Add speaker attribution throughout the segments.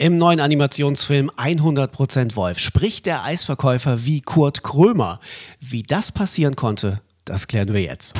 Speaker 1: Im neuen Animationsfilm 100% Wolf spricht der Eisverkäufer wie Kurt Krömer. Wie das passieren konnte, das klären wir jetzt.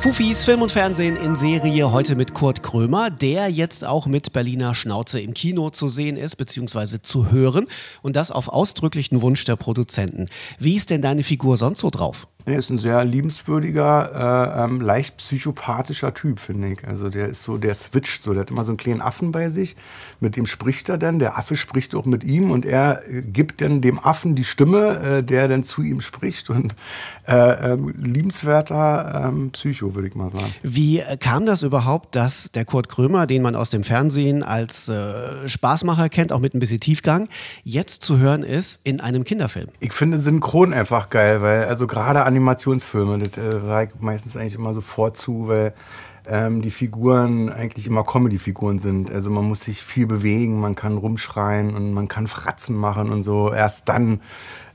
Speaker 1: Fufis Film und Fernsehen in Serie heute mit Kurt Krömer, der jetzt auch mit Berliner Schnauze im Kino zu sehen ist, beziehungsweise zu hören. Und das auf ausdrücklichen Wunsch der Produzenten. Wie ist denn deine Figur sonst so drauf?
Speaker 2: Er ist ein sehr liebenswürdiger, äh, ähm, leicht psychopathischer Typ, finde ich. Also der ist so, der switcht so. Der hat immer so einen kleinen Affen bei sich. Mit dem spricht er dann. Der Affe spricht auch mit ihm und er äh, gibt dann dem Affen die Stimme, äh, der dann zu ihm spricht. Und äh, ähm, liebenswerter ähm, Psycho, würde ich mal sagen.
Speaker 1: Wie äh, kam das überhaupt, dass der Kurt Krömer, den man aus dem Fernsehen als äh, Spaßmacher kennt, auch mit ein bisschen Tiefgang, jetzt zu hören ist in einem Kinderfilm?
Speaker 2: Ich finde Synchron einfach geil, weil also gerade an Animationsfilme. Das äh, sage meistens eigentlich immer sofort zu, weil ähm, die Figuren eigentlich immer Comedy-Figuren sind. Also man muss sich viel bewegen, man kann rumschreien und man kann Fratzen machen und so. Erst dann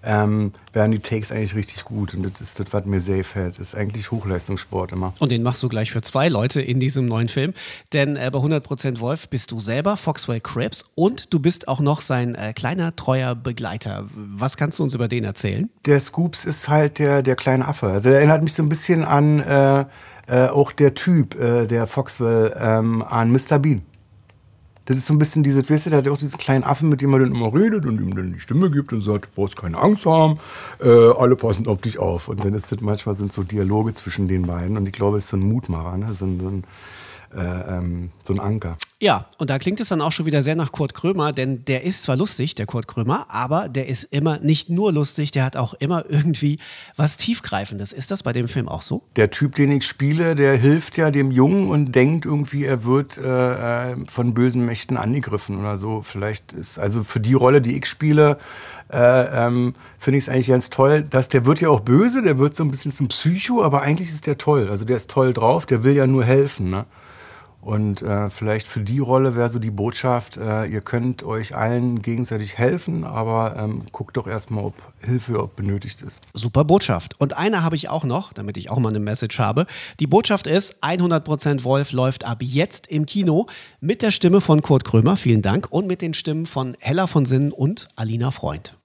Speaker 2: ähm, werden die Takes eigentlich richtig gut. Und das ist das, was mir sehr gefällt. Das ist eigentlich Hochleistungssport immer.
Speaker 1: Und den machst du gleich für zwei Leute in diesem neuen Film. Denn äh, bei 100% Wolf bist du selber Foxwell Krebs und du bist auch noch sein äh, kleiner, treuer Begleiter. Was kannst du uns über den erzählen?
Speaker 2: Der Scoops ist halt der, der kleine Affe. Also er erinnert mich so ein bisschen an äh, äh auch der Typ, äh, der Foxwell, ähm, an Mr. Bean. Das ist so ein bisschen diese, weißt du, der hat auch diesen kleinen Affen, mit dem man dann immer redet und ihm dann die Stimme gibt und sagt, du brauchst keine Angst haben, äh, alle passen auf dich auf. Und dann ist das manchmal sind so Dialoge zwischen den beiden und ich glaube, es ist so ein Mutmacher, ne? so, ein, so ein äh, ähm, so ein Anker.
Speaker 1: Ja, und da klingt es dann auch schon wieder sehr nach Kurt Krömer, denn der ist zwar lustig, der Kurt Krömer, aber der ist immer nicht nur lustig, der hat auch immer irgendwie was Tiefgreifendes. Ist das bei dem Film auch so?
Speaker 2: Der Typ, den ich spiele, der hilft ja dem Jungen und denkt irgendwie, er wird äh, äh von bösen Mächten angegriffen oder so. Vielleicht ist also für die Rolle, die ich spiele, äh, ähm, finde ich es eigentlich ganz toll, dass der wird ja auch böse, der wird so ein bisschen zum Psycho, aber eigentlich ist der toll. Also der ist toll drauf, der will ja nur helfen. Ne? Und äh, vielleicht für die Rolle wäre so die Botschaft, äh, ihr könnt euch allen gegenseitig helfen, aber ähm, guckt doch erstmal, ob Hilfe benötigt ist.
Speaker 1: Super Botschaft. Und eine habe ich auch noch, damit ich auch mal eine Message habe. Die Botschaft ist, 100% Wolf läuft ab jetzt im Kino mit der Stimme von Kurt Krömer, vielen Dank, und mit den Stimmen von Hella von Sinnen und Alina Freund.